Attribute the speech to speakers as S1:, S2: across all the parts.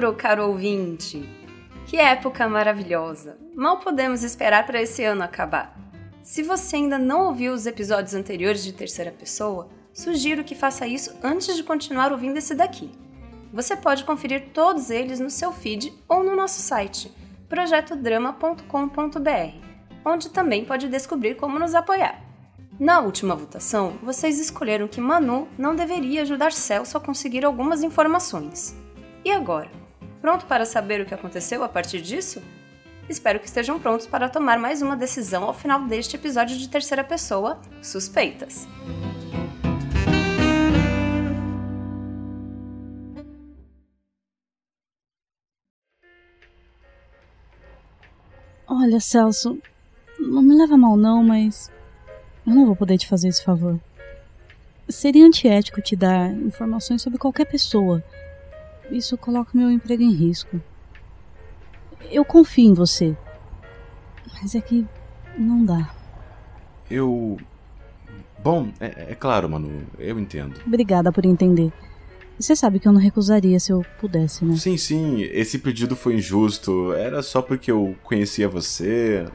S1: Outubro, caro ouvinte! Que época maravilhosa! Mal podemos esperar para esse ano acabar. Se você ainda não ouviu os episódios anteriores de terceira pessoa, sugiro que faça isso antes de continuar ouvindo esse daqui. Você pode conferir todos eles no seu feed ou no nosso site, projetodrama.com.br, onde também pode descobrir como nos apoiar. Na última votação, vocês escolheram que Manu não deveria ajudar Celso a conseguir algumas informações. E agora? Pronto para saber o que aconteceu a partir disso? Espero que estejam prontos para tomar mais uma decisão ao final deste episódio de terceira pessoa, Suspeitas.
S2: Olha, Celso, não me leva mal não, mas eu não vou poder te fazer esse favor. Seria antiético te dar informações sobre qualquer pessoa. Isso coloca meu emprego em risco. Eu confio em você. Mas é que não dá.
S3: Eu. Bom, é, é claro, Manu, eu entendo.
S2: Obrigada por entender. Você sabe que eu não recusaria se eu pudesse, né?
S3: Sim, sim, esse pedido foi injusto. Era só porque eu conhecia você.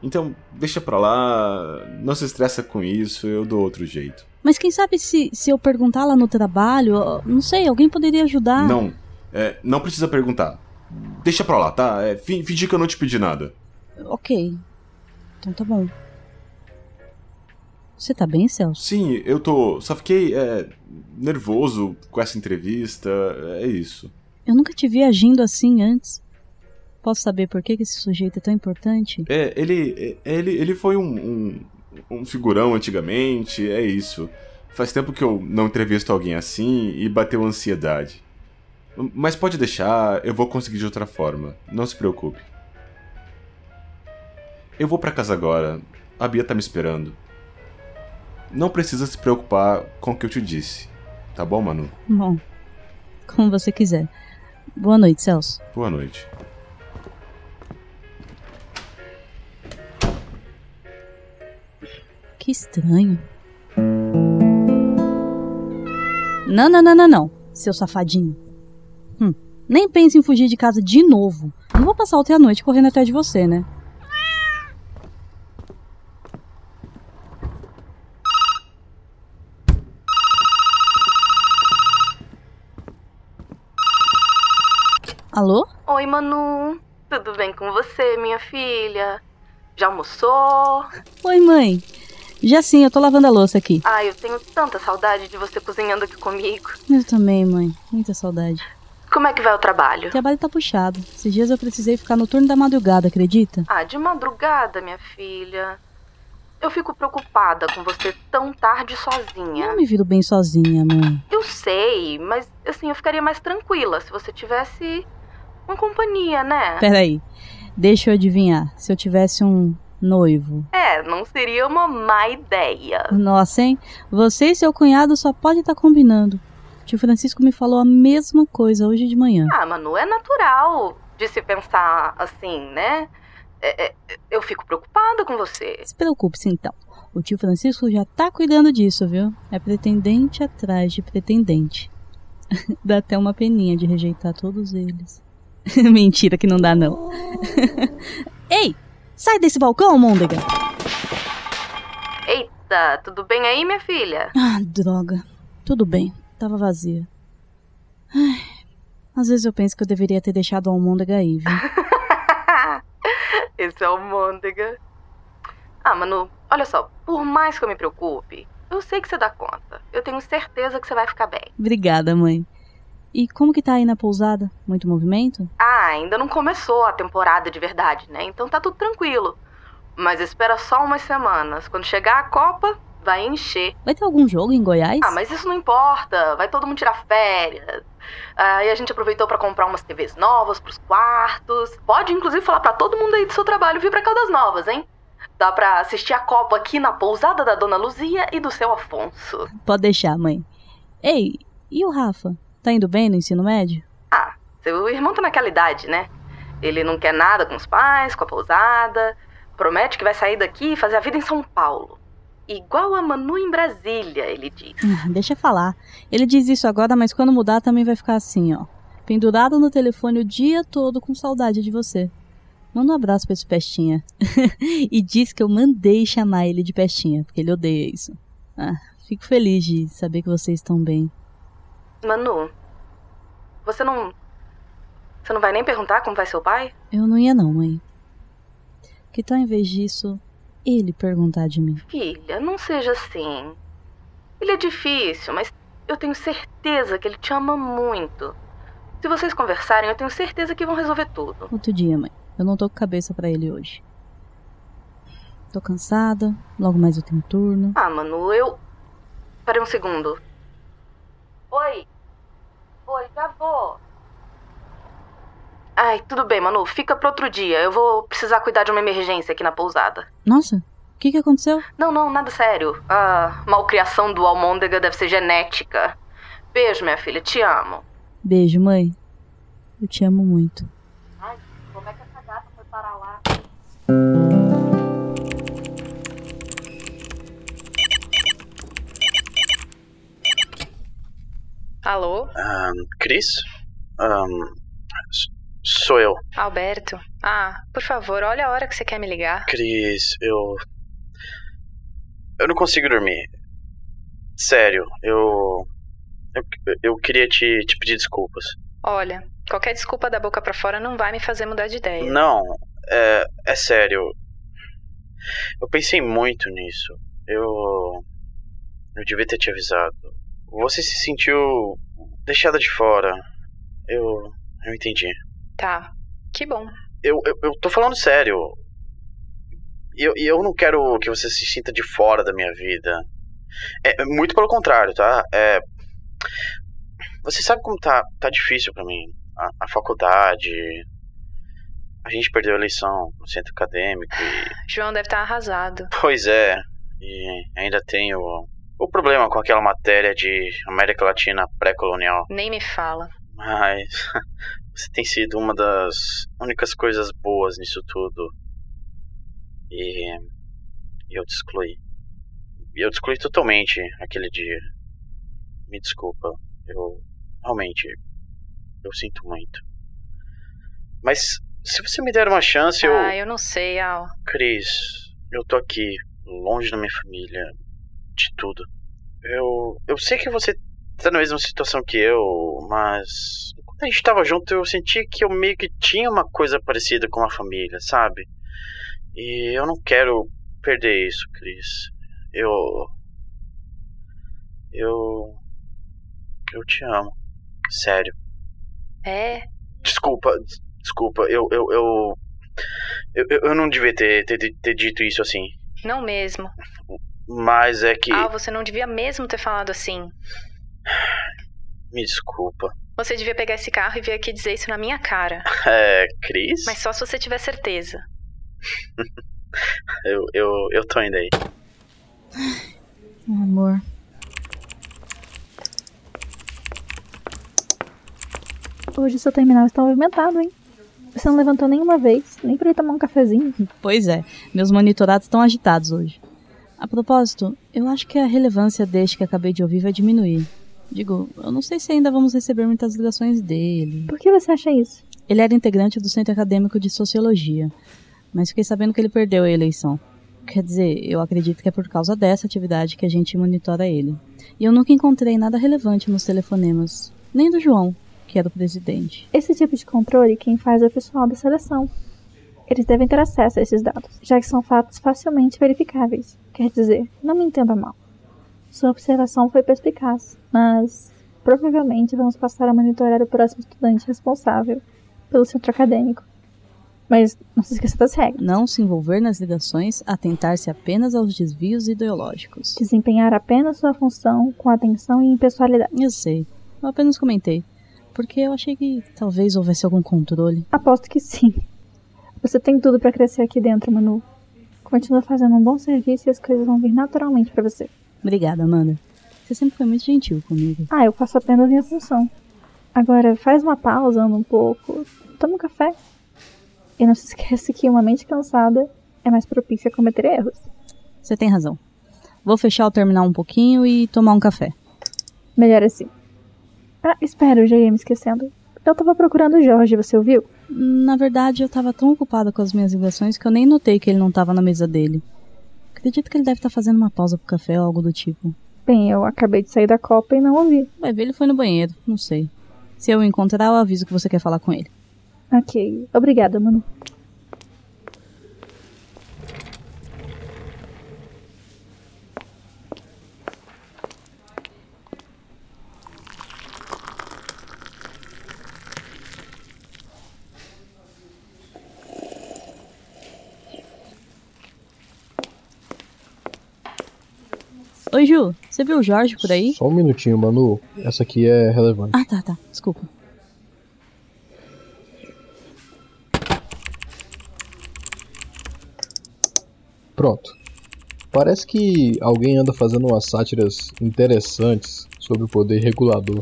S3: Então, deixa pra lá, não se estressa com isso, eu dou outro jeito.
S2: Mas quem sabe se, se eu perguntar lá no trabalho, não sei, alguém poderia ajudar.
S3: Não, é, não precisa perguntar. Deixa pra lá, tá? É, fingir que eu não te pedi nada.
S2: Ok. Então tá bom. Você tá bem, Celso?
S3: Sim, eu tô. Só fiquei é, nervoso com essa entrevista. É isso.
S2: Eu nunca te vi agindo assim antes. Posso saber por que esse sujeito é tão importante?
S3: É, ele. É, ele, ele foi um, um, um figurão antigamente, é isso. Faz tempo que eu não entrevisto alguém assim e bateu ansiedade. Mas pode deixar, eu vou conseguir de outra forma. Não se preocupe. Eu vou para casa agora. A Bia tá me esperando. Não precisa se preocupar com o que eu te disse. Tá bom, Manu?
S2: Bom, como você quiser. Boa noite, Celso.
S3: Boa noite.
S2: Que estranho. Não, não, não, não, não, seu safadinho. Hum, nem pense em fugir de casa de novo. Não vou passar outra noite correndo atrás de você, né? Alô?
S4: Oi, Manu. Tudo bem com você, minha filha? Já almoçou?
S2: Oi, mãe. Já sim, eu tô lavando a louça aqui.
S4: Ai, eu tenho tanta saudade de você cozinhando aqui comigo.
S2: Eu também, mãe. Muita saudade.
S4: Como é que vai o trabalho?
S2: O trabalho tá puxado. Esses dias eu precisei ficar no turno da madrugada, acredita?
S4: Ah, de madrugada, minha filha. Eu fico preocupada com você tão tarde sozinha.
S2: Eu não me viro bem sozinha, mãe.
S4: Eu sei, mas assim, eu ficaria mais tranquila se você tivesse uma companhia, né?
S2: Peraí, deixa eu adivinhar. Se eu tivesse um noivo.
S4: É, não seria uma má ideia.
S2: Nossa, hein? Você e seu cunhado só podem estar tá combinando. Tio Francisco me falou a mesma coisa hoje de manhã.
S4: Ah, Manu, é natural de se pensar assim, né? É, é, eu fico preocupada com você.
S2: Se preocupe-se então. O tio Francisco já tá cuidando disso, viu? É pretendente atrás de pretendente. dá até uma peninha de rejeitar todos eles. Mentira que não dá, não. Ei! Sai desse balcão, Môndega!
S4: Eita, tudo bem aí, minha filha?
S2: Ah, droga. Tudo bem. Tava vazia. Ai, às vezes eu penso que eu deveria ter deixado o Almôndega aí, viu?
S4: Esse é o Môndega. Ah, Manu, olha só, por mais que eu me preocupe, eu sei que você dá conta. Eu tenho certeza que você vai ficar bem.
S2: Obrigada, mãe. E como que tá aí na pousada? Muito movimento?
S4: Ah, ainda não começou a temporada de verdade, né? Então tá tudo tranquilo. Mas espera só umas semanas. Quando chegar a Copa, vai encher.
S2: Vai ter algum jogo em Goiás?
S4: Ah, mas isso não importa. Vai todo mundo tirar férias. Aí a gente aproveitou para comprar umas TVs novas pros quartos. Pode inclusive falar para todo mundo aí do seu trabalho vir para Caldas Novas, hein? Dá pra assistir a Copa aqui na pousada da Dona Luzia e do seu Afonso.
S2: Pode deixar, mãe. Ei, e o Rafa? Tá indo bem no ensino médio?
S4: Ah, seu irmão tá naquela idade, né? Ele não quer nada com os pais, com a pousada. Promete que vai sair daqui e fazer a vida em São Paulo. Igual a Manu em Brasília, ele diz.
S2: Ah, deixa falar. Ele diz isso agora, mas quando mudar também vai ficar assim, ó. pendurado no telefone o dia todo com saudade de você. Manda um abraço pra esse pestinha. e diz que eu mandei chamar ele de pestinha, porque ele odeia isso. Ah, fico feliz de saber que vocês estão bem.
S4: Manu, você não. Você não vai nem perguntar como vai seu pai?
S2: Eu não ia não, mãe. Que tal, em vez disso, ele perguntar de mim?
S4: Filha, não seja assim. Ele é difícil, mas eu tenho certeza que ele te ama muito. Se vocês conversarem, eu tenho certeza que vão resolver tudo.
S2: Outro dia, mãe. Eu não tô com cabeça para ele hoje. Tô cansada, logo mais eu tenho turno.
S4: Ah, Manu, eu. Peraí um segundo. Oi. Oi, já vou. Ai, tudo bem, Manu. Fica pro outro dia. Eu vou precisar cuidar de uma emergência aqui na pousada.
S2: Nossa, o que, que aconteceu?
S4: Não, não, nada sério. A malcriação do almôndega deve ser genética. Beijo, minha filha. Te amo.
S2: Beijo, mãe. Eu te amo muito.
S4: Ai, como é que essa gata foi parar lá?
S5: Alô?
S6: Um, Cris? Um, sou eu.
S5: Alberto? Ah, por favor, olha a hora que você quer me ligar.
S6: Cris, eu. Eu não consigo dormir. Sério, eu. Eu, eu queria te, te pedir desculpas.
S5: Olha, qualquer desculpa da boca para fora não vai me fazer mudar de ideia.
S6: Não, é, é sério. Eu pensei muito nisso. Eu. Eu devia ter te avisado. Você se sentiu deixada de fora. Eu. Eu entendi.
S5: Tá, que bom.
S6: Eu, eu, eu tô falando sério. E eu, eu não quero que você se sinta de fora da minha vida. É, muito pelo contrário, tá? É, você sabe como tá, tá difícil para mim. A, a, faculdade. A gente perdeu a eleição no centro acadêmico e.
S5: João deve estar tá arrasado.
S6: Pois é. E ainda tem o, problema com aquela matéria de América Latina pré-colonial.
S5: Nem me fala.
S6: Mas você tem sido uma das únicas coisas boas nisso tudo. E eu te excluí. Eu te excluí totalmente aquele dia. Me desculpa. Eu realmente eu sinto muito. Mas se você me der uma chance, eu
S5: Ah, eu não sei, Al.
S6: Cris, eu tô aqui, longe da minha família, de tudo. Eu eu sei que você tá na mesma situação que eu, mas quando a gente tava junto, eu senti que eu meio que tinha uma coisa parecida com a família, sabe? E eu não quero perder isso, Cris. Eu eu eu te amo. Sério.
S5: É?
S6: Desculpa, desculpa, eu. Eu, eu, eu, eu não devia ter, ter, ter dito isso assim.
S5: Não mesmo.
S6: Mas é que.
S5: Ah, você não devia mesmo ter falado assim.
S6: Me desculpa.
S5: Você devia pegar esse carro e vir aqui dizer isso na minha cara.
S6: É, Cris?
S5: Mas só se você tiver certeza.
S6: eu, eu, eu tô indo aí.
S2: Amor.
S7: Hoje seu terminal está movimentado, hein? Você não levantou nenhuma vez, nem para ir tomar um cafezinho.
S2: Pois é, meus monitorados estão agitados hoje. A propósito, eu acho que a relevância deste que acabei de ouvir vai diminuir. Digo, eu não sei se ainda vamos receber muitas ligações dele.
S7: Por que você acha isso?
S2: Ele era integrante do Centro Acadêmico de Sociologia, mas fiquei sabendo que ele perdeu a eleição. Quer dizer, eu acredito que é por causa dessa atividade que a gente monitora ele. E eu nunca encontrei nada relevante nos telefonemas, nem do João, que era o presidente.
S7: Esse tipo de controle quem faz é o pessoal da seleção. Eles devem ter acesso a esses dados, já que são fatos facilmente verificáveis. Quer dizer, não me entenda mal. Sua observação foi perspicaz, mas provavelmente vamos passar a monitorar o próximo estudante responsável pelo centro acadêmico. Mas não se esqueça das regras.
S2: Não se envolver nas ligações, atentar-se apenas aos desvios ideológicos.
S7: Desempenhar apenas sua função com atenção e impessoalidade.
S2: Eu sei, eu apenas comentei porque eu achei que talvez houvesse algum controle.
S7: Aposto que sim. Você tem tudo para crescer aqui dentro, Manu. Continua fazendo um bom serviço e as coisas vão vir naturalmente para você.
S2: Obrigada, Amanda. Você sempre foi muito gentil comigo.
S7: Ah, eu faço apenas minha função. Agora, faz uma pausa, anda um pouco, toma um café. E não se esquece que uma mente cansada é mais propícia a cometer erros.
S2: Você tem razão. Vou fechar o terminal um pouquinho e tomar um café.
S7: Melhor assim. Ah, espera, eu já ia me esquecendo. Eu tava procurando o Jorge, você ouviu?
S2: Na verdade, eu tava tão ocupada com as minhas ligações que eu nem notei que ele não tava na mesa dele. Acredito que ele deve estar fazendo uma pausa pro café ou algo do tipo.
S7: Bem, eu acabei de sair da Copa e não ouvi.
S2: Vai ver, ele foi no banheiro, não sei. Se eu encontrar, eu aviso que você quer falar com ele.
S7: Ok, obrigada, Manu.
S2: Oi, Ju, você viu o Jorge por aí?
S8: Só um minutinho, Manu. Essa aqui é relevante.
S2: Ah, tá, tá. Desculpa.
S8: Pronto. Parece que alguém anda fazendo umas sátiras interessantes sobre o poder regulador.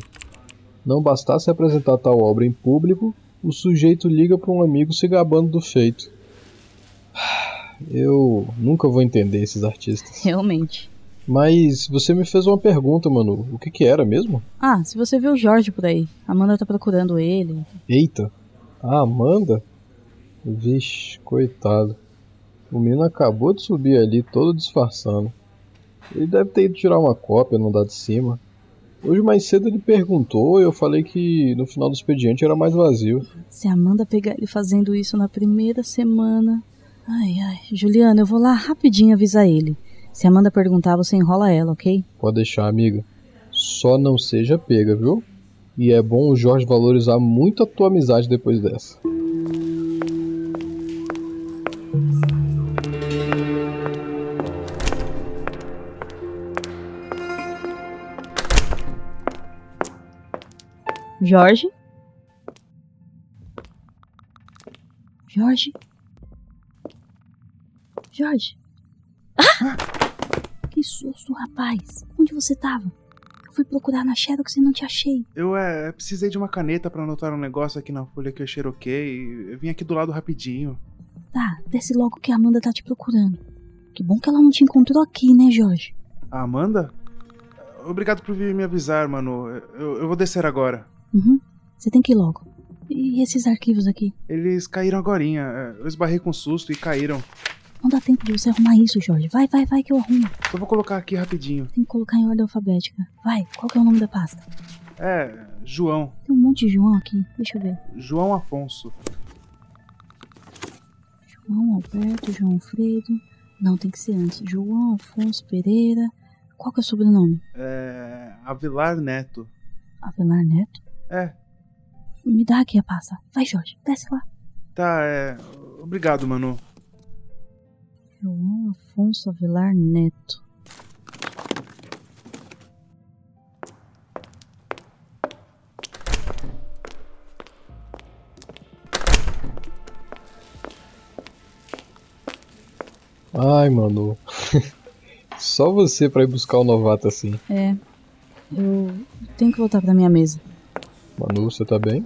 S8: Não bastasse apresentar tal obra em público, o sujeito liga para um amigo se gabando do feito. Eu nunca vou entender esses artistas.
S2: Realmente.
S8: Mas você me fez uma pergunta, Manu. O que que era mesmo?
S2: Ah, se você viu o Jorge por aí. A Amanda tá procurando ele.
S8: Eita. A Amanda? Vixe, coitado. O menino acabou de subir ali todo disfarçando. Ele deve ter ido tirar uma cópia no andar de cima. Hoje mais cedo ele perguntou e eu falei que no final do expediente era mais vazio.
S2: Se a Amanda pegar ele fazendo isso na primeira semana. Ai, ai. Juliana, eu vou lá rapidinho avisar ele. Se Amanda perguntar, você enrola ela, ok?
S8: Pode deixar, amiga. Só não seja pega, viu? E é bom o Jorge valorizar muito a tua amizade depois dessa.
S2: Jorge? Jorge? Jorge? Que susto, rapaz! Onde você tava? Eu fui procurar na Xerox e não te achei.
S9: Eu é, precisei de uma caneta pra anotar um negócio aqui na folha que eu xeroquei. Eu vim aqui do lado rapidinho.
S2: Tá, desce logo que a Amanda tá te procurando. Que bom que ela não te encontrou aqui, né, Jorge?
S9: A Amanda? Obrigado por vir me avisar, mano. Eu, eu vou descer agora.
S2: Uhum. Você tem que ir logo. E esses arquivos aqui?
S9: Eles caíram agorinha. Eu esbarrei com susto e caíram.
S2: Não dá tempo de você arrumar isso, Jorge. Vai, vai, vai que eu arrumo.
S9: Eu vou colocar aqui rapidinho.
S2: Tem que colocar em ordem alfabética. Vai, qual que é o nome da pasta?
S9: É, João.
S2: Tem um monte de João aqui. Deixa eu ver.
S9: João Afonso.
S2: João Alberto, João Alfredo. Não, tem que ser antes. João Afonso Pereira. Qual que é o sobrenome?
S9: É. Avilar Neto.
S2: Avelar Neto?
S9: É.
S2: Me dá aqui a pasta. Vai, Jorge. Desce lá.
S9: Tá, é. Obrigado, Manu.
S2: Afonso Avelar Neto.
S8: Ai, Manu. Só você pra ir buscar o novato assim.
S2: É. Eu tenho que voltar pra minha mesa.
S8: Manu, você tá bem?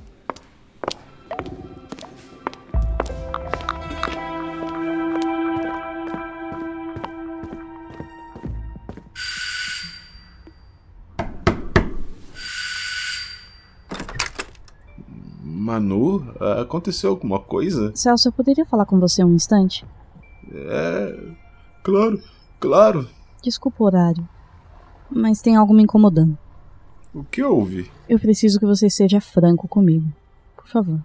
S3: Aconteceu alguma coisa?
S2: Celso, eu poderia falar com você um instante?
S3: É. Claro, claro.
S2: Desculpa o horário, mas tem algo me incomodando.
S3: O que houve?
S2: Eu preciso que você seja franco comigo. Por favor.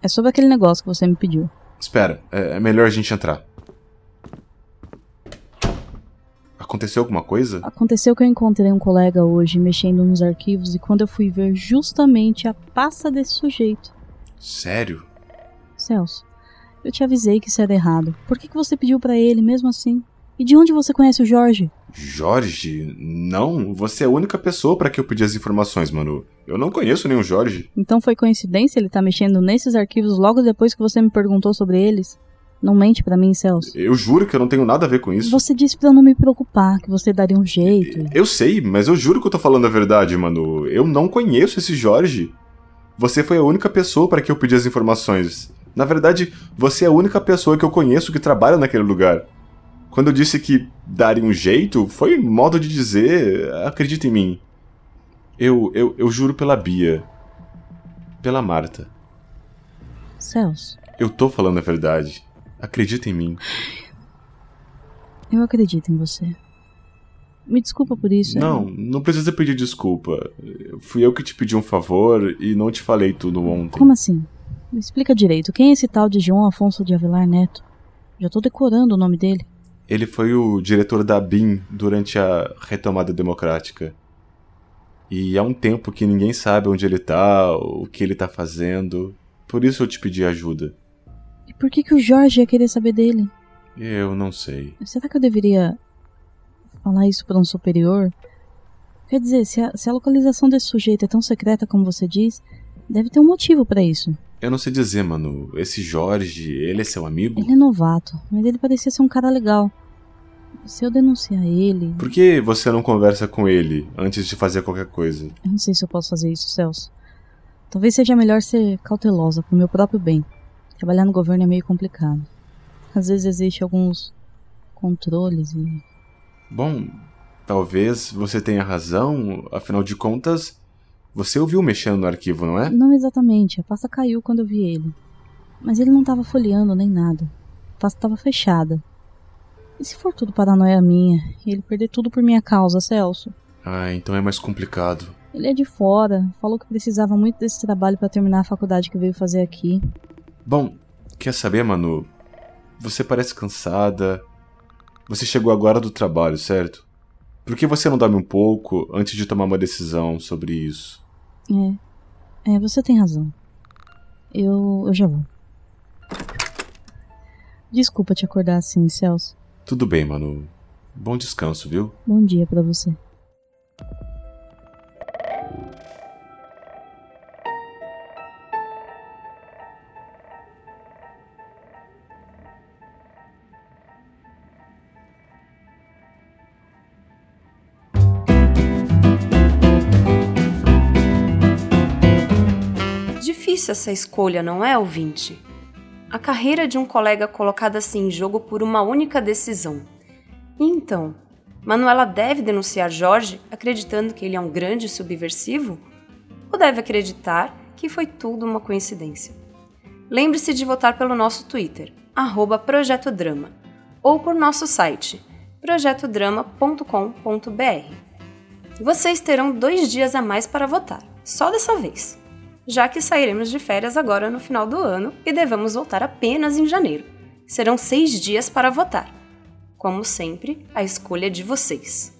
S2: É sobre aquele negócio que você me pediu.
S3: Espera, é, é melhor a gente entrar. Aconteceu alguma coisa?
S2: Aconteceu que eu encontrei um colega hoje mexendo nos arquivos e quando eu fui ver justamente a pasta desse sujeito.
S3: Sério?
S2: Celso, eu te avisei que isso era errado. Por que, que você pediu para ele mesmo assim? E de onde você conhece o Jorge?
S3: Jorge? Não, você é a única pessoa para que eu pedi as informações, Manu. Eu não conheço nenhum Jorge.
S2: Então foi coincidência ele tá mexendo nesses arquivos logo depois que você me perguntou sobre eles? Não mente para mim, Celso.
S3: Eu juro que eu não tenho nada a ver com isso.
S2: Você disse pra eu não me preocupar, que você daria um jeito.
S3: Eu sei, mas eu juro que eu tô falando a verdade, Manu. Eu não conheço esse Jorge. Você foi a única pessoa para que eu pedi as informações. Na verdade, você é a única pessoa que eu conheço que trabalha naquele lugar. Quando eu disse que daria um jeito, foi modo de dizer, acredita em mim. Eu, eu, eu juro pela Bia. Pela Marta.
S2: Celso,
S3: Eu tô falando a verdade. Acredita em mim.
S2: eu acredito em você. Me desculpa por isso.
S3: Não, não precisa pedir desculpa. Fui eu que te pedi um favor e não te falei tudo ontem.
S2: Como assim? Me explica direito. Quem é esse tal de João Afonso de Avelar Neto? Já tô decorando o nome dele.
S3: Ele foi o diretor da BIM durante a retomada democrática. E há um tempo que ninguém sabe onde ele tá, o que ele tá fazendo. Por isso eu te pedi ajuda.
S2: E por que, que o Jorge ia querer saber dele?
S3: Eu não sei.
S2: Será que eu deveria falar isso para um superior? Quer dizer, se a, se a localização desse sujeito é tão secreta como você diz, deve ter um motivo para isso.
S3: Eu não sei dizer, mano. Esse Jorge, ele é seu amigo?
S2: Ele é novato, mas ele parecia ser um cara legal. Se eu denunciar ele.
S3: Por que você não conversa com ele antes de fazer qualquer coisa?
S2: Eu não sei se eu posso fazer isso, Celso. Talvez seja melhor ser cautelosa pro meu próprio bem. Trabalhar no governo é meio complicado. Às vezes existe alguns controles e.
S3: Bom, talvez você tenha razão, afinal de contas, você ouviu mexendo no arquivo, não é?
S2: Não exatamente, a pasta caiu quando eu vi ele. Mas ele não tava folheando nem nada. A pasta tava fechada. E se for tudo paranoia minha e ele perder tudo por minha causa, Celso?
S3: Ah, então é mais complicado.
S2: Ele é de fora, falou que precisava muito desse trabalho para terminar a faculdade que veio fazer aqui.
S3: Bom, quer saber, Manu? Você parece cansada. Você chegou agora do trabalho, certo? Por que você não dorme um pouco antes de tomar uma decisão sobre isso?
S2: É. É, você tem razão. Eu. eu já vou. Desculpa te acordar assim, Celso.
S3: Tudo bem, Manu. Bom descanso, viu?
S2: Bom dia para você.
S1: Difícil essa escolha, não é, ouvinte? A carreira de um colega colocada assim em jogo por uma única decisão. E então, Manuela deve denunciar Jorge acreditando que ele é um grande subversivo? Ou deve acreditar que foi tudo uma coincidência? Lembre-se de votar pelo nosso Twitter, arroba Projeto Drama, ou por nosso site, projetodrama.com.br. Vocês terão dois dias a mais para votar, só dessa vez, já que sairemos de férias agora no final do ano e devemos voltar apenas em janeiro. Serão seis dias para votar. Como sempre, a escolha é de vocês.